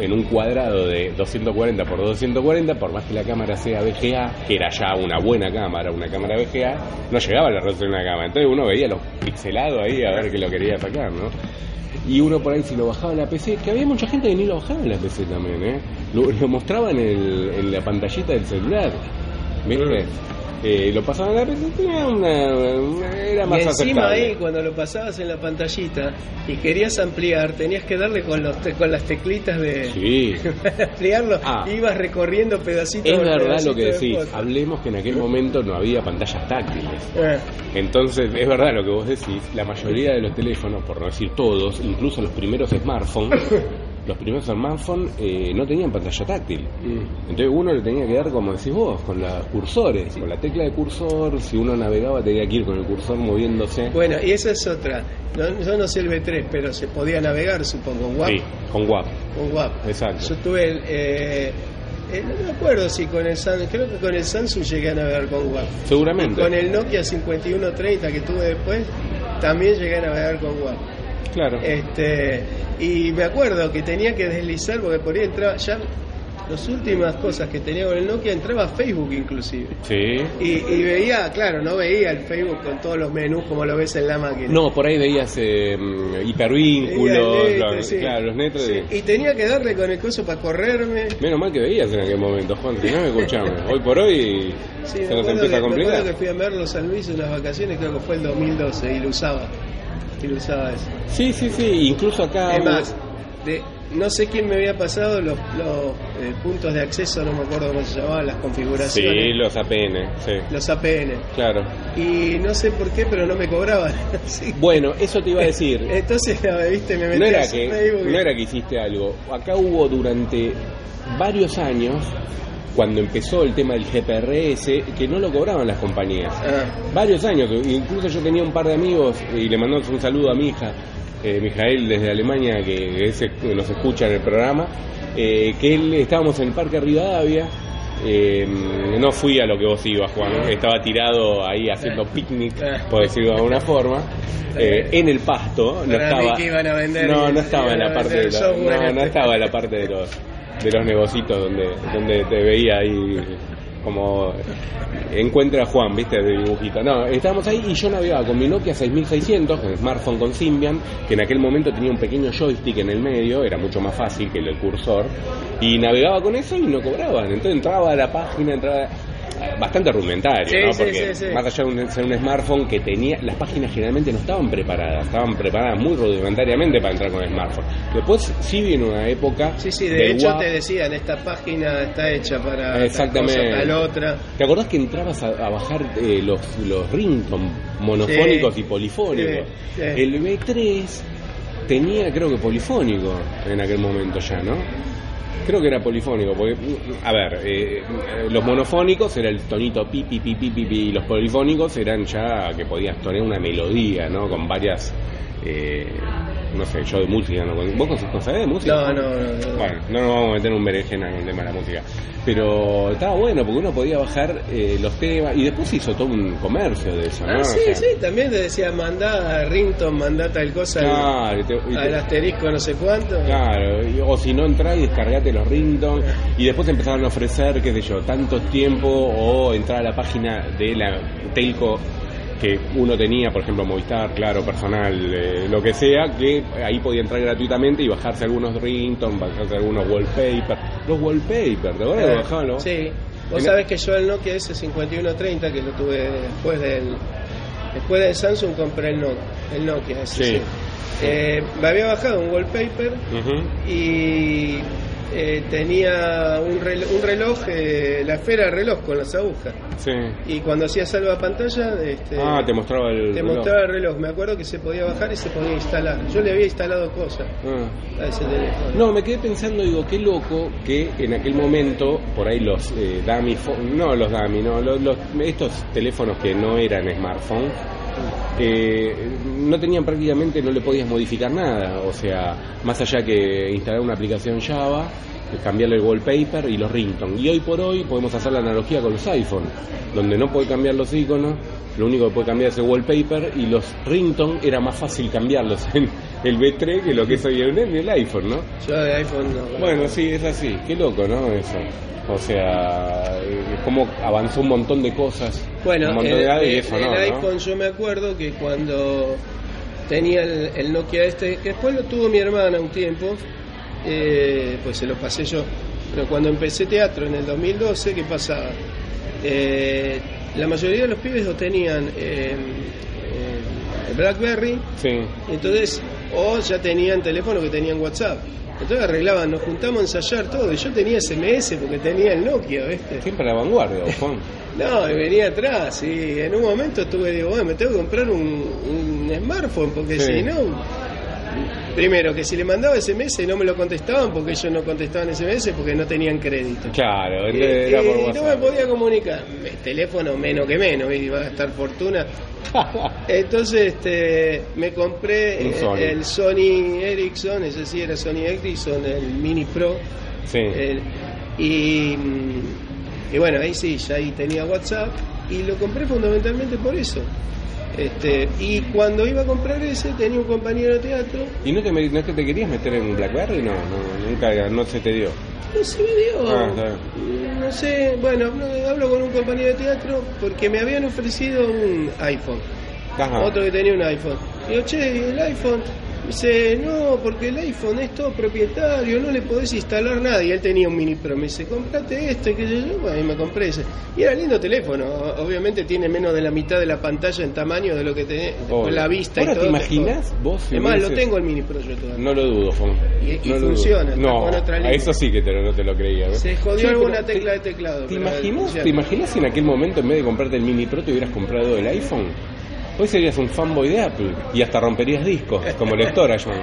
en un cuadrado de 240 por 240, por más que la cámara sea VGA, que era ya una buena cámara, una cámara VGA, no llegaba a la resolución de la cámara. Entonces uno veía los pixelados ahí a ver que lo quería sacar, ¿no? Y uno por ahí si lo bajaba en la PC, que había mucha gente que ni lo bajaba en la PC también, ¿eh? Lo, lo mostraba en, el, en la pantallita del celular, ¿viste? Eh, lo pasaba en la tenía una, era Y más encima aceptable. ahí, cuando lo pasabas en la pantallita y querías ampliar, tenías que darle con, los con las teclitas de... Sí, ampliarlo, Ah. ibas recorriendo pedacitos es verdad pedacito lo que de decís. Hablemos que en aquel momento no había pantallas táctiles. Eh, Entonces, es verdad lo que vos decís, la mayoría de los teléfonos, por no decir todos, incluso los primeros smartphones, los primeros smartphones eh, no tenían pantalla táctil. Entonces uno le tenía que dar, como decís vos, con los cursores, con la tecla de cursor, si uno navegaba tenía que ir con el cursor moviéndose. Bueno, y esa es otra. No- yo no sé el B3, pero se podía navegar, supongo, WAP. Sí, con WAP, Con WAP. exacto. Yo tuve el, eh, Eh, no me acuerdo si con el Samsung, creo que con el Samsung llegué a navegar con WAP. Seguramente. Con el Nokia 5130 que tuve después, también llegué a navegar con WAP. Claro. Este, y me acuerdo que tenía que deslizar porque por ahí entraba ya las últimas cosas que tenía con el Nokia entraba a Facebook inclusive. Sí. Y, y veía, claro, no veía el Facebook con todos los menús como lo ves en la máquina. No, por ahí veías eh, hipervínculos, Veía el netre, los- sí. claro, los netos. Sí, de- Y tenía que darle con el coso para correrme. Menos mal que veías en aquel momento, Juan, si no me escuchamos. Hoy por hoy Sí, se me nos empieza que, a me acuerdo complicar. que fui a verlo a Luis en unas vacaciones, creo que fue el 2012, y lo usaba. Sí, sí, sí, incluso acá... Es más, de, no sé quién me había pasado los, los eh, puntos de acceso, no me acuerdo cómo se llamaban, las Sí, configuraciones. los APN, sí, Los APN. claro. Y no sé por qué, pero no me cobraban. Bueno, eso te iba a decir. Entonces, viste, me metí No era, a que, Facebook. no era que hiciste algo. Acá hubo durante varios años, cuando empezó el tema del GPRS, que no lo cobraban las compañías. Ah, Varios años, incluso yo tenía un par de amigos y le mandamos un saludo a mi hija, eh, Mijael desde Alemania, que, es- nos escucha en el programa, eh, que él estábamos en el Parque Rivadavia. eh, no fui a lo que vos ibas, Juan. Estaba tirado ahí haciendo picnic, por decirlo de alguna forma, en el pasto. No estaba, que iban a vender- no, no estaba en la parte de los, no, no estaba en la parte de los de los negocitos donde donde te veía ahí como encuentra a Juan, viste, de dibujito. No, estábamos ahí y yo navegaba con mi Nokia 6600, con smartphone con Symbian, que en aquel momento tenía un pequeño joystick en el medio, era mucho más fácil que el cursor, y navegaba con eso y no cobraban. Entonces entraba a la página, entraba bastante rudimentario, Sí, ¿no? sí, Porque sí, más allá de un- ser un smartphone que tenía, las páginas generalmente no estaban preparadas, estaban preparadas muy rudimentariamente para entrar con el smartphone. Después sí vino una época sí, sí, de hecho te decían, esta página está hecha para Exactamente. cosa, otra. ¿Te acordás que entrabas a, a bajar eh, los, los ringtones monofónicos y polifónicos? El B3 tenía, creo que polifónico en aquel momento ya, ¿no? Creo que era polifónico, porque, a ver, eh, los monofónicos era el tonito pi, pi, pi, pi, pi, pi, y los polifónicos eran ya que podías tonar una melodía, ¿no? Con varias, eh, no sé, yo de música, ¿no? ¿Vos sabés de música? No, no, no, no. Bueno, no nos vamos a meter en un berenjena con el tema de la música. Pero estaba bueno porque uno podía bajar eh, los temas y después se hizo todo un comercio de eso, ¿no? Ah, O sí, sea, sí, también te decía, mandá Rington, mandá tal cosa Claro, y te- y te- al asterisco no sé cuánto. Claro, y- o si no entrar y descargate los ringtones y después empezaron a ofrecer, qué sé yo, tanto tiempo o entrar a la página de la telco que uno tenía, por ejemplo, Movistar, claro, personal, eh, lo que sea, que ahí podía entrar gratuitamente y bajarse algunos ringtones, bajarse algunos wallpapers. Los wallpapers, ¿te acuerdas? bajaban los- Sí, vos En- sabés que yo el Nokia S5130 que lo tuve después del después del Samsung compré el Nokia, el Nokia ese, Sí. sí. Eh, me había bajado un wallpaper y eh, tenía un reloj, un reloj eh, la esfera del reloj con las agujas Sí. y cuando hacía salva pantalla este, Ah, te mostraba el te reloj. mostraba el reloj. Me acuerdo que se podía bajar y se podía instalar. Yo le había instalado cosas Ah. a ese teléfono. No, me quedé pensando, digo, qué loco que en aquel momento, por ahí los eh, dummy, no los dummy, no, los, los- estos teléfonos que no eran smartphones, eh, no tenían prácticamente, no le podías modificar nada, o sea, más allá que instalar una aplicación Java, cambiarle el wallpaper y los ringtones. Y hoy por hoy podemos hacer la analogía con los iPhone, donde no puede cambiar los iconos, lo único que puede cambiar es el wallpaper y los ringtones era más fácil cambiarlos en el B3 que lo que es hoy en el, en el iPhone, ¿no? Yo de iPhone no. Bueno, sí, es así. Qué loco, ¿no? Eso. O sea, eh, cómo avanzó un montón de cosas. Bueno, un montón el, de edades y el- eso el no, ¿no? iPhone yo me acuerdo que cuando tenía el, el Nokia este, que después lo tuvo mi hermana un tiempo, eh, pues se lo pasé yo. Pero cuando empecé teatro en el 2012, ¿qué pasaba? Eh, la mayoría de los pibes lo tenían eh, BlackBerry, Sí. entonces, o ya tenían teléfono que tenían WhatsApp. Entonces arreglaban, nos juntamos a ensayar todo. Y yo tenía SMS porque tenía el Nokia, ¿viste? Siempre a la vanguardia, Juan. No, y venía atrás y en un momento tuve, digo, bueno, me tengo que comprar un, un smartphone porque Sí. si no, primero que si le mandaba SMS no me lo contestaban porque ellos no contestaban SMS porque no tenían crédito. Claro, entonces era por y no me podía comunicar. El teléfono menos que menos, iba a gastar fortuna. Entonces este, me compré eh, Sony. el Sony Ericsson, ese sí era Sony Ericsson, el Mini Pro. Sí. El- Y, y bueno, ahí sí, ya ahí tenía WhatsApp y lo compré fundamentalmente por eso. Este, y cuando iba a comprar ese tenía un compañero de teatro. ¿Y no, te, no es que te querías meter en BlackBerry? No, no, nunca, no se te dio. No se me dio. Ah, no sé, bueno, no, hablo con un compañero de teatro porque me habían ofrecido un iPhone. Ajá. Otro que tenía un iPhone. Digo, che, ¿y el iPhone? Dice, no, porque el iPhone es todo propietario, no le podés instalar nada. Y él tenía un mini Pro. Me dice, comprate este, que yo, bueno, y me compré ese. Y era lindo teléfono. Obviamente tiene menos de la mitad de la pantalla en tamaño de lo que tenés, con la vista Ahora, y todo. ¿te imaginas vos si Además, lo tengo el mini Pro yo todavía. No lo dudo, Juan. Y- y No funciona, No, con otra a línea. eso sí que te no te lo creía. Se jodió Sí, alguna te- tecla de teclado. ¿Te imaginas. ¿Te imaginas si en aquel momento en vez de comprarte el Mini Pro te hubieras comprado el iPhone? Hoy serías un fanboy de Apple y hasta romperías discos como lectora, John.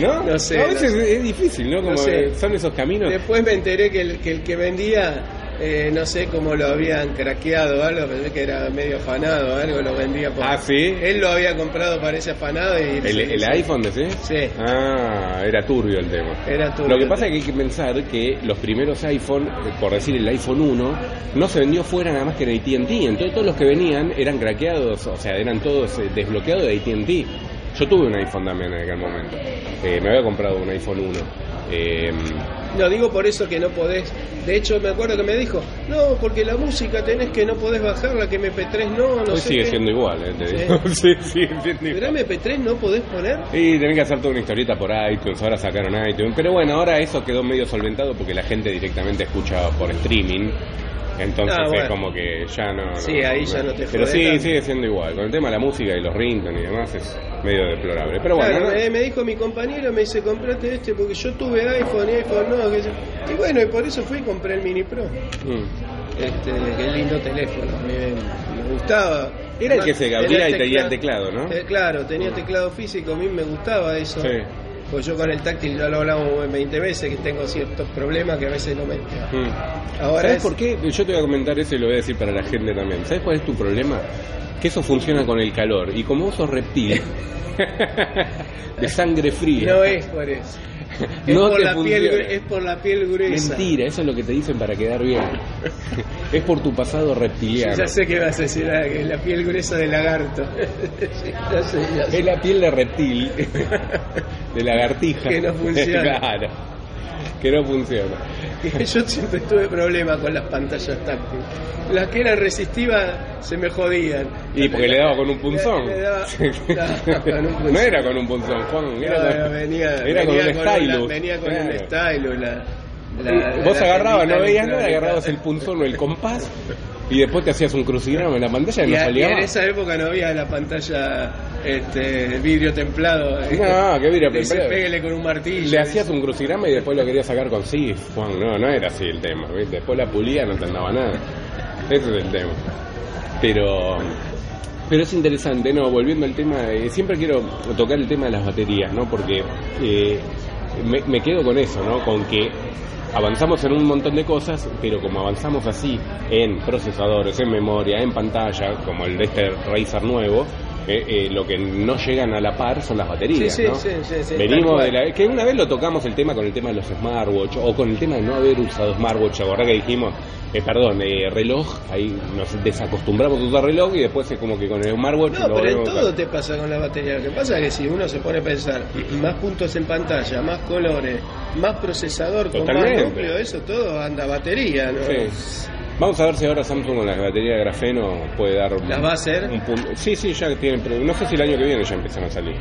¿No? No sé, A veces no es difícil, ¿no? Como No sé. son esos caminos. Después me enteré que el que, el que vendía, eh, no sé cómo lo habían craqueado o algo, pensé que era medio afanado o algo, lo vendía por... Ah, ¿sí? Él lo había comprado, parece afanado y... ¿El, el sí. iPhone, decís? Sí. Ah, era turbio el tema. Era turbio Lo que pasa es que hay que pensar que los primeros iPhone, por decir el iPhone 1, no se vendió fuera nada más que en AT&T. Entonces todos los que venían eran craqueados, o sea, eran todos eh, desbloqueados de AT&T. Yo tuve un iPhone también en aquel momento. Eh, me había comprado un iPhone 1. Eh, No, digo por eso que no podés... De hecho, me acuerdo que me dijo, no, porque la música tenés que no podés bajarla, que MP3 no, no hoy sé sigue qué. siendo igual, eh, te Sí. digo. sí, sigue siendo Pero igual. MP3 no podés poner... Y tenés que hacer toda una historieta por iTunes, ahora sacaron iTunes. Pero bueno, ahora eso quedó medio solventado porque la gente directamente escucha por streaming. Entonces Ah, bueno. es como que ya no. no- Sí, ahí ya no te Pero sí, tanto. sigue siendo igual. Con el tema de la música y los ringtones y demás es medio deplorable. Pero bueno, Claro, ¿no? me, dijo mi compañero, me dice, comprate este porque yo tuve iPhone y iPhone no. que Y bueno, y por eso fui y compré el Mini Pro. Mm. Este, qué lindo teléfono, me, me gustaba. Era el que se Tenía y tenía el teclado, ¿no? Eh, claro, tenía teclado físico, a mí me gustaba eso. Sí. Pues yo con el táctil ya lo hablamos 20 veces, que tengo ciertos problemas que a veces no me. Mm. Ahora ¿Sabes es- por qué? Yo te voy a comentar eso y lo voy a decir para la gente también. ¿Sabes cuál es tu problema? Que eso funciona con el calor. Y como vos sos reptil, de sangre fría, No es por eso. Es, No por la piel, es por la piel gruesa. Mentira, eso es lo que te dicen para quedar bien. es por tu pasado reptiliano. Ya sé que vas a decir ah, que es la piel gruesa de lagarto. Sí, ya sé, ya sé. Es la piel de reptil, de lagartija. Que no funciona. Claro, que no funciona. Yo siempre tuve problemas con las pantallas táctiles. Las que eran resistivas se me jodían. Y porque le daba con un punzón. Le- le daba- no, con un No punzón. era con un punzón, Juan. Era No, venía, con un stylus. venía con Claro. un stylus. La, la- Vos la agarrabas, no veías nada, agarrabas el punzón o el compás y después te hacías un crucigrama en la pantalla y, no y salía en esa época no había la pantalla este, vidrio templado. No, qué vidrio templado. Pégale con un martillo. Le hacías un crucigrama y después lo querías sacar con sí, Juan. No, no era así el tema. ¿viste? Después la pulía no te andaba nada. Ese es el tema. Pero. Pero es interesante, ¿no? Volviendo al tema, eh, siempre quiero tocar el tema de las baterías, ¿no? Porque eh, me, me quedo con eso, ¿no? Con que avanzamos en un montón de cosas, pero como avanzamos así en procesadores, en memoria, en pantalla, como el de este Razer nuevo, eh, eh, lo que no llegan a la par son las baterías, Sí, sí, ¿no? sí, Venimos de la... Que una vez lo tocamos el tema con el tema de los smartwatch, o con el tema de no haber usado smartwatch, ahora que dijimos, eh, perdón, eh, reloj, ahí nos desacostumbramos a usar reloj y después es como que con el smartwatch No, lo pero en todo te pasa con la batería. Lo que pasa es que si uno se pone a pensar más puntos en pantalla, más colores, más procesador, con Totalmente. más núcleo, eso todo anda batería, ¿no? Sí. Vamos a ver si ahora Samsung con la batería de grafeno puede dar ¿Las va a hacer? un punto. Sí, sí, ya tienen. pero No sé si el año que viene ya empiezan a salir.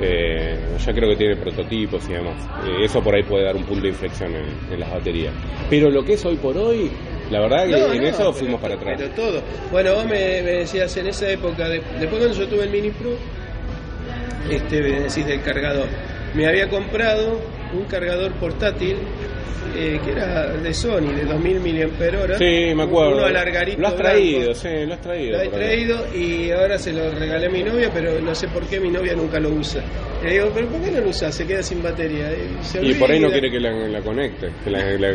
Eh, ya creo que tiene prototipos y demás. Eh, eso por ahí puede dar un punto de inflexión en, en las baterías. Pero lo que es hoy por hoy, la verdad que No, en no, eso pero- fuimos para atrás. Pero todo. Bueno, vos me, me decías en esa época, de- después cuando yo tuve el Mini Pro, este, me decís del cargador, me había comprado un cargador portátil eh, que era de Sony, de 2000 mAh. Sí, me acuerdo. Uno alargadito Lo has blanco. traído, sí, lo has traído. Lo he acá. traído y ahora se lo regalé a mi novia, pero no sé por qué mi novia nunca lo usa. Le digo, ¿pero por qué no lo usa? Se queda sin batería. Y, Y por ahí no quiere que la, la conecte. Que la- la-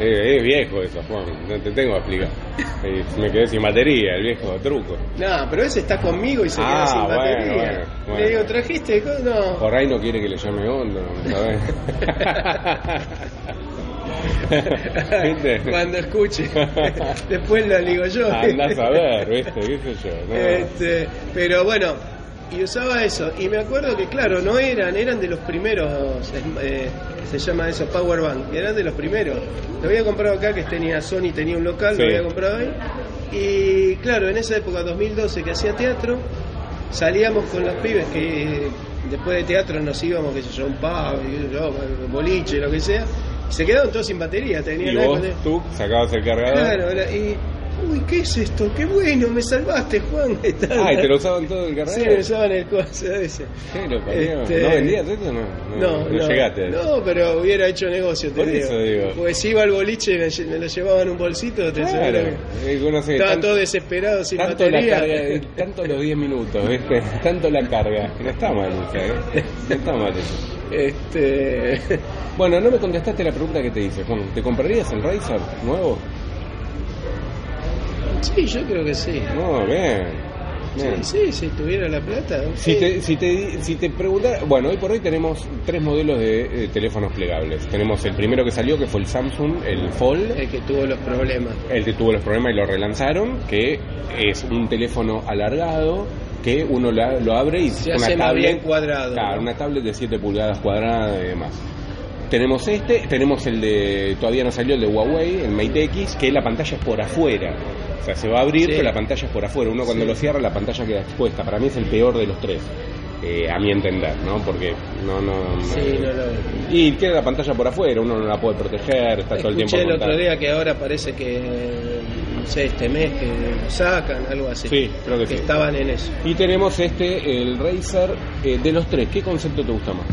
eh, es viejo eso, Juan. No te tengo que explicar. Eh, me quedé sin batería, el viejo truco. No, pero ese está conmigo y se queda Ah, sin bueno, batería. bueno, bueno. Le digo, ¿trajiste? co-?" No. Por ahí no quiere que le llame hondo, ¿sabes? ¿Viste? Cuando escuche. Después lo digo yo. Andás a ver, ¿viste? ¿Qué sé yo? No. Este, pero bueno, y usaba eso. Y me acuerdo que, claro, no eran, eran de los primeros, eh, se llama eso, Power Bank, eran de los primeros. Lo había comprado acá, que tenía Sony, tenía un local, Sí. lo había comprado ahí. Y claro, en esa época, 2012, que hacía teatro, salíamos con los pibes que después de teatro nos íbamos, qué sé yo, un pub, yo, boliche, lo que sea. Y se quedaban todos sin batería, tenían Y vos, tú, sacabas el cargador. Claro, era- y. Uy, ¿qué es esto? ¡Qué bueno! Me salvaste, Juan. Ah, ¿y te lo usaban todo el Sí, cargador? me usaban el coso ese. ¿Qué lo? Este- ¿No vendías eso? No, No, no, llegaste. no, pero hubiera hecho negocio, te Por digo. eso digo. Porque si iba al boliche y me, lo llevaba en un bolsito, te Claro, se- estaba tanto- todo desesperado sin tanto la batería. carga, tanto los 10 minutos, ¿viste? Tanto la carga. No está mal, ¿eh? No está mal eso. Este, Bueno, no me contestaste la pregunta que te hice, Juan. ¿Te comprarías el Razer nuevo? Sí, yo creo que sí. No, bien. bien. Sí, sí, si tuviera la plata. Si te, si te, si te preguntara, bueno, hoy por hoy tenemos tres modelos de, eh, teléfonos plegables. Tenemos el primero que salió, que fue el Samsung, el Fold, El que tuvo los problemas. el que tuvo los problemas y lo relanzaron, que es un teléfono alargado que uno la- lo abre y Se una hace más tablet, bien cuadrado. claro, una tablet de 7 pulgadas cuadradas y demás. Tenemos este, tenemos el de, todavía no salió el de Huawei, el Mate X, que la pantalla es por afuera. O sea, se va a abrir, Sí. pero la pantalla es por afuera. Uno cuando Sí. lo cierra, la pantalla queda expuesta. Para mí es el peor de los tres, eh, a mi entender, ¿no? Porque no, no... Sí, no lo Y queda la pantalla por afuera, uno no la puede proteger, está todo el tiempo el otro día que ahora parece que, no sé, este mes que lo sacan, algo así. Sí, creo que sí. estaban en eso. Y tenemos este, el Razer, eh, de los tres, ¿qué concepto te gusta más?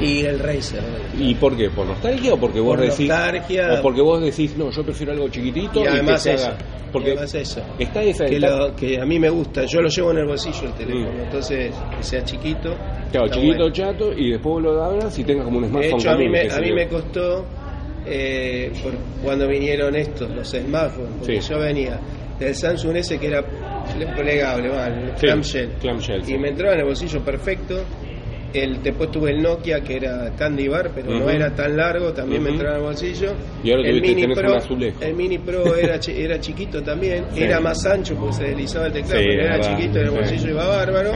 Y el Razer. ¿Y por qué? ¿Por nostalgia o porque vos Por decís... nostalgia. O porque vos decís, no, yo prefiero algo chiquitito Y además que se eso. haga- Porque y además eso. está esa... Que, lo- que a mí me gusta, yo lo llevo en el bolsillo el teléfono, Mm. entonces que sea chiquito. Claro, chiquito, bueno. chato, y después vos lo abras y tengas como un De smartphone hecho, a mí me, a mí me costó eh, por- cuando vinieron estos, los smartphones, porque Sí. yo venía del Samsung ese que era plegable, el Sí, clamshell. clamshell, sí. Y me entraba en el bolsillo perfecto. El, después tuve el Nokia que era Candy Bar, pero no era tan largo, también me Ujú. entraba en el bolsillo. Y ahora el Mini Pro, el Mini Pro era, chi- era chiquito también, Sí. era más ancho porque se deslizaba el teclado, Sí, pero era verdad, chiquito, en el sí. bolsillo iba bárbaro.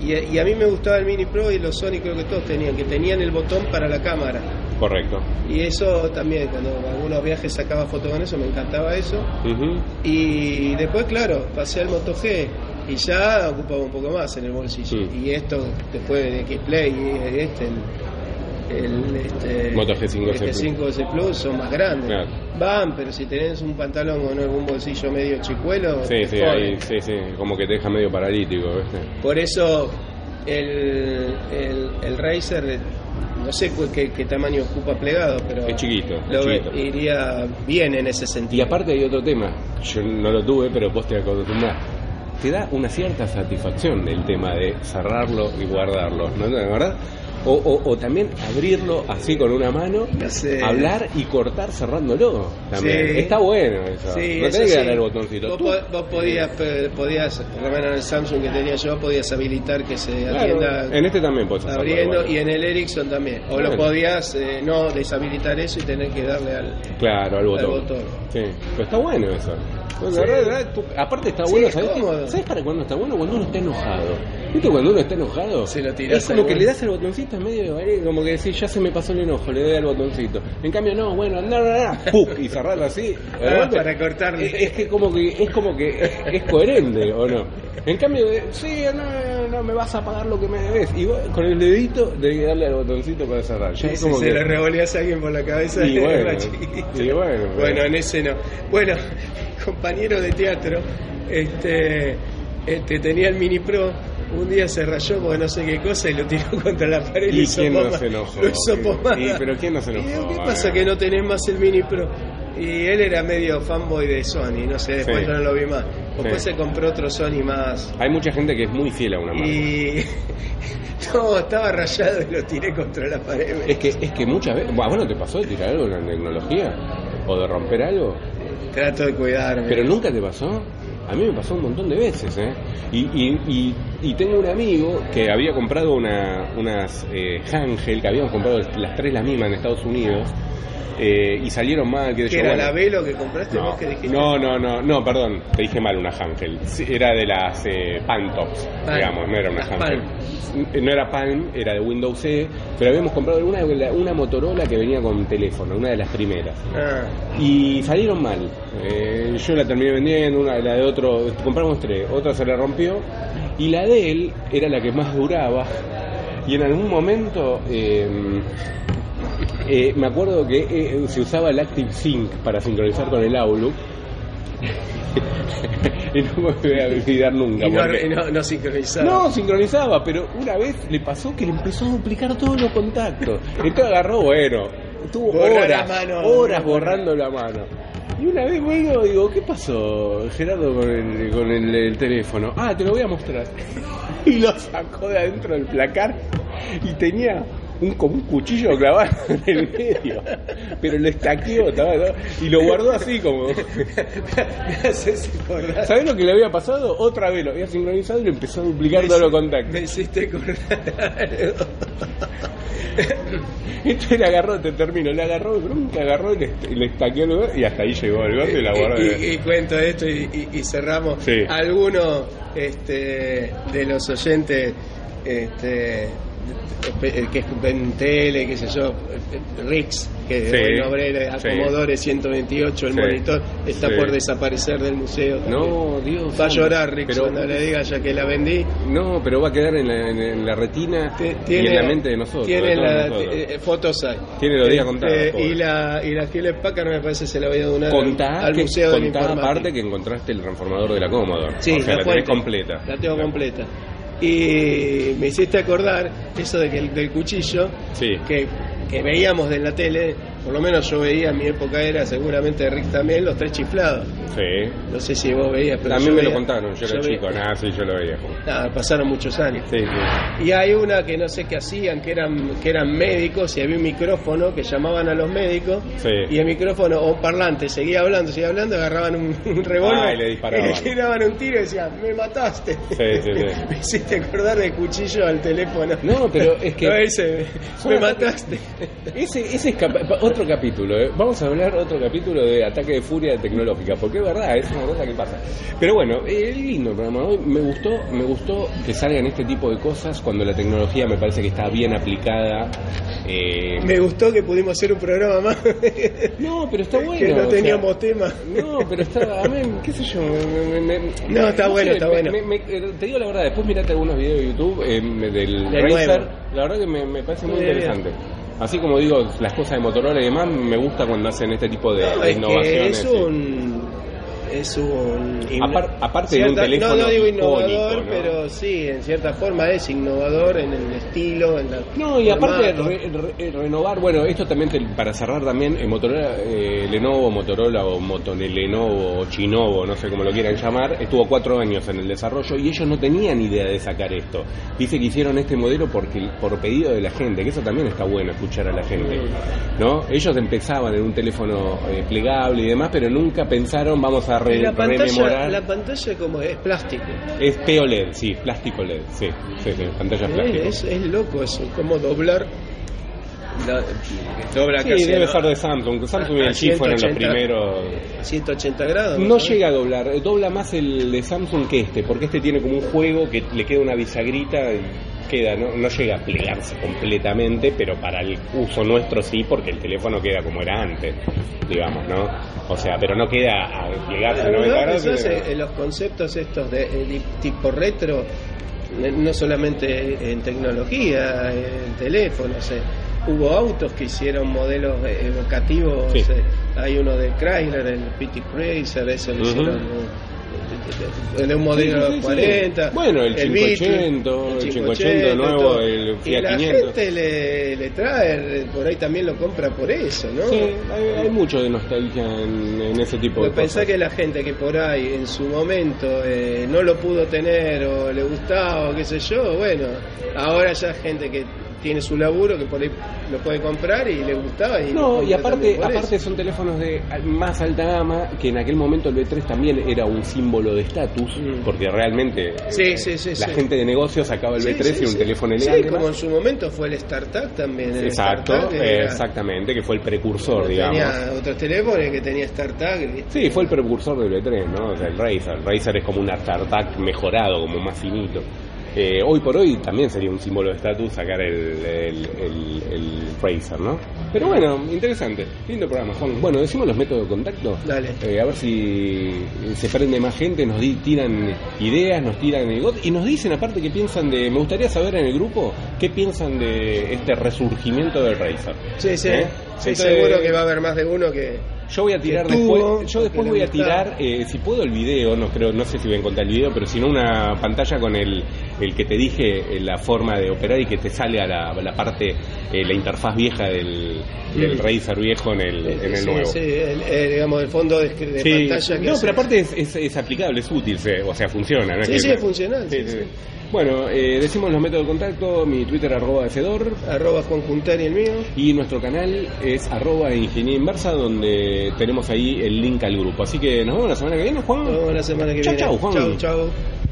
Y, y a mí me gustaba el Mini Pro y los Sony creo que todos tenían, que tenían el botón para la cámara. Correcto. Y eso también, cuando algunos viajes sacaba fotos con eso, me encantaba eso. Y después, claro, pasé al Moto G y ya ocupaba un poco más en el bolsillo. Mm. Y esto, después de X-Play y este, el, el, este, Moto G5S el G5S Plus son más grandes. Claro. Van, pero si tenés un pantalón con algún bolsillo medio chicuelo, Sí, sí, ahí, sí, sí, como que te deja medio paralítico, ¿viste? Por eso el, el, el Razer, no sé qué, qué tamaño ocupa plegado, pero Es chiquito, es lo chiquito. iría bien en ese Y sentido. aparte hay otro tema, yo no lo tuve, pero vos te acostumbras. Te da una cierta satisfacción el tema de cerrarlo y guardarlo, ¿no? ¿De verdad? O, o, o también abrirlo así con una mano, hablar y cortar cerrándolo también. Sí. Está bueno eso. Sí, no eso tenés que sí. darle el botoncito. Vos, vos podías, pe- podías, por lo menos en el Samsung que tenía yo, podías habilitar que se Claro, atienda en este también hacerlo. abriendo y en el Ericsson también. O Bueno. lo podías eh, no deshabilitar eso y tener que darle al... Claro, al botón. botón. Sí, pero está bueno eso. Pues, verdad, tú- aparte está Sí, bueno, es ¿sabes? cómodo. ¿Sabes para cuándo está bueno? Cuando uno está enojado. ¿Viste cuando uno está enojado? Se lo tirás es como al que le das el botoncito en medio de como que decís, ya se me pasó el enojo, le doy al botoncito. En cambio, no, bueno, no, no, no, y cerrarlo así. de Ah, golpe. para cortarle. Es, es que como que es como que es, es coherente, ¿o no? En cambio, de, sí, no, no, me vas a pagar lo que me debes. Y vos con el dedito de que darle al botoncito para cerrar. Ya es si como se que- le revoleas a alguien por la cabeza Y era bueno, chiquito. y bueno, Bueno, pero- en ese no. Bueno, compañero de teatro, este, este tenía el mini pro. Un día se rayó porque no sé qué cosa y lo tiró contra la pared y, ¿Y lo hizo quién no se enojó? Lo hizo. Y, pero ¿quién no se Y enojó? digo, ¿Qué pasa que no tenés más el mini pro? Y él era medio fanboy de Sony, no sé, después Sí. no lo vi más. Después Sí. se compró otro Sony más. Hay mucha gente que es muy fiel a una marca. Y no, estaba rayado y lo tiré contra la pared. Es que, es que muchas veces. Bueno, ¿no te pasó de tirar algo en la tecnología? ¿O de romper algo? Trato de cuidarme. ¿Pero nunca te pasó? A mí me pasó un montón de veces, ¿eh? Y, y, y, y tengo un amigo que había comprado una, unas eh, Hangel, que habíamos comprado las tres las mismas en Estados Unidos, eh, y salieron mal. Que ¿Que yo, era bueno, la Velo que compraste no, vos que dijiste? no, no, no, no, perdón, te dije mal una Hangel. Sí, Era de las eh, Pantops, Palm. digamos, no era una Las Hangel. No era Palm, era de Windows E, pero habíamos comprado una, una Motorola que venía con teléfono, una de las primeras. Ah, Y salieron mal. Eh, yo la terminé vendiendo, una, la de otro, compramos tres, otra se le rompió. Y la de él era la que más duraba. Y en algún momento eh, me acuerdo que eh, se usaba el Active Sync para sincronizar con el Outlook. y no me voy a olvidar nunca. y no, porque- y no, no sincronizaba. no, sincronizaba, pero una vez le pasó que le empezó a duplicar todos los contactos. Entonces agarró, bueno, estuvo Borra horas, mano. horas borrando la mano. Y una vez vengo digo, ¿qué pasó, Gerardo, con el, con el, el teléfono? Ah, te lo voy a mostrar. Y lo sacó de adentro del placar y tenía un, como un cuchillo clavado en el medio. Pero lo estaqueó, estaba, ¿no? y lo guardó así como... ¿Sabés lo que le había pasado? Otra vez lo había sincronizado y le empezó a duplicar todos los contactos. Me hiciste acordar. Entonces le agarró, te termino, le agarró, nunca agarró y le, le estaqueó el gordo y hasta ahí llegó el gordo y la guardó. Y, y- y cuento esto y, cerramos. Sí. Alguno este, de los oyentes este, que es en tele, qué sé yo, Rix, que Sí, es un obrero, sí. Acomodore 128, el Sí, monitor, está por desaparecer del museo. también. No, Dios. Va a llorar Rix Pero- cuando le diga ya que la vendí. No, pero va a quedar en la, en- la retina Te- y en la mente de nosotros. Tiene de la, nosotros. eh, fotos hay. Tiene los días contados, Eh, y la y la Hewlett Packard me parece se la voy a donar Contá, al que, museo de la contá informática. aparte que encontraste el transformador de la Commodore. Sí, o sea, la, tenés fuente. completa. La tengo completa. Y me hiciste acordar eso de que el- del cuchillo Sí. que, que veíamos de la tele, por lo menos yo veía en mi época era seguramente Rick también los tres chiflados. Sí. No sé si vos veías, pero También yo me lo contaron, yo era chico. Nada, sí, yo lo veía. Nada, pasaron muchos años. Sí, sí. Y hay una que no sé qué hacían, que eran, que eran médicos y había un micrófono que llamaban a los médicos Sí. y el micrófono o parlante seguía hablando, seguía hablando, agarraban un, un revólver Ah, y le disparaban. y le tiraban un tiro y decían, me mataste. Sí, sí, sí. me hiciste acordar de cuchillo al teléfono. No, pero es que- No, ese, me mataste. Ese, ese es capa- pa- otro capítulo, ¿eh? vamos a hablar otro capítulo de ataque de furia tecnológica, porque es verdad, es una cosa que pasa. Pero bueno, eh, lindo el programa hoy, me gustó, me gustó que salgan este tipo de cosas cuando la tecnología me parece que está bien aplicada. eh, Me gustó que pudimos hacer un programa más. No, pero está bueno. que no o sea, teníamos tema. No, pero está, a mí, qué sé yo. me- me- No, está bueno, sé, está bueno. me- me- eh, te digo la verdad, después mirate algunos videos de YouTube eh, del Del Razer. La verdad que me, me parece muy bien. Así como digo, las cosas de Motorola y demás, me gusta cuando hacen este tipo de, No, de innovaciones. es un es un Apar- aparte de un teléfono no, no digo icónico, innovador ¿no? pero sí en cierta forma es innovador en el estilo en la No, y aparte re- re- renovar, bueno, esto también te- para cerrar también, eh, Motorola, eh, Lenovo, Motorola o Motonelenovo o Chinovo, no sé cómo lo quieran llamar, estuvo cuatro años en el desarrollo y ellos no tenían idea de sacar esto. Dice que hicieron este modelo porque por pedido de la gente, que eso también está bueno escuchar a la gente, ¿no? Ellos empezaban en un teléfono eh, plegable y demás, pero nunca pensaron vamos a re- la pantalla rememorar. la pantalla como es plástico Es POLED, sí, plástico LED, sí, sí, sí, pantalla plástica. es, es loco eso como doblar la- dobla Sí, casi debe ¿no? ser de Samsung. Samsung y el G fueron los 180. primeros. 180 grados No ¿sabes? llega a doblar, eh, dobla más el de Samsung que este, porque este tiene como un juego que le queda una bisagrita y queda, no, no llega a plegarse completamente, pero para el uso nuestro sí, porque el teléfono queda como era antes, digamos, ¿no? O sea, pero no queda a plegarse Pero 90 no, grados. sino- en los conceptos estos de, eh, tipo retro, no solamente en tecnología, en teléfonos. eh. Hubo autos que hicieron modelos eh, evocativos. Sí. eh, Hay uno de Chrysler, el PT Chrysler, eso lo Ujú. hicieron eh, de un modelo Sí, sí, sí, sí. 40. Bueno, el Beetle, 580, el 580 nuevo, el Y Fiat la 500. gente le, le trae, por ahí también lo compra por eso, ¿no? Sí, hay, hay mucho de nostalgia en, en ese tipo de Pues pensá cosas. que la gente que por ahí en su momento eh, no lo pudo tener o le gustaba o qué sé yo, bueno, ahora ya gente que tiene su laburo, que por ahí lo puede comprar y le gustaba. Y No, y aparte, aparte son teléfonos de más alta gama, que en aquel momento el B3 también era un símbolo de estatus, Mm. porque realmente Sí, eh, sí, sí, la sí. gente de negocios sacaba el Sí, B3 sí, y un sí. teléfono Sí, elegante. como en su momento fue el StarTAC también. el Exacto, era- exactamente, que fue el precursor, tenía digamos. otros teléfonos que tenía. ¿viste? Sí, fue el precursor del B3, ¿no? O sea, el Razer. El Razer es como un StarTAC mejorado, como más finito. Eh, hoy por hoy también sería un símbolo de estatus sacar el, el, el, el Razer, ¿no? Pero bueno, interesante. Lindo programa, Juan. Bueno, decimos los métodos de contacto. Dale. Eh, a ver si se prende más gente, nos di- tiran ideas, nos tiran el got y nos dicen aparte qué piensan de... Me gustaría saber en el grupo qué piensan de este resurgimiento del Razer. Sí, sí. ¿Eh? Sí, Entonces, seguro que va a haber más de uno que. Yo voy a tirar tuvo, después, yo después voy a tirar, eh, si puedo el video, no creo, no sé si voy a encontrar el video, pero si no una pantalla con el, el que te dije eh, la forma de operar y que te sale a la, la parte, eh, la interfaz vieja del, del. Razer viejo en el, en el sí, nuevo. sí, el- digamos, el fondo de, de Sí, pantalla que no, hace- pero aparte es, es, es aplicable, es útil, se- o sea, funciona. ¿no? Sí, sí, es funcional, sí. Bueno, eh, decimos los métodos de contacto, mi Twitter arroba Fedor, Arroba Juan Juntari el mío. y nuestro canal es arroba ingeniería inversa, donde tenemos ahí el link al grupo. Así que nos vemos la semana que viene, Juan. Nos vemos la semana que Chau, viene. chau, Juan. Chau, chau.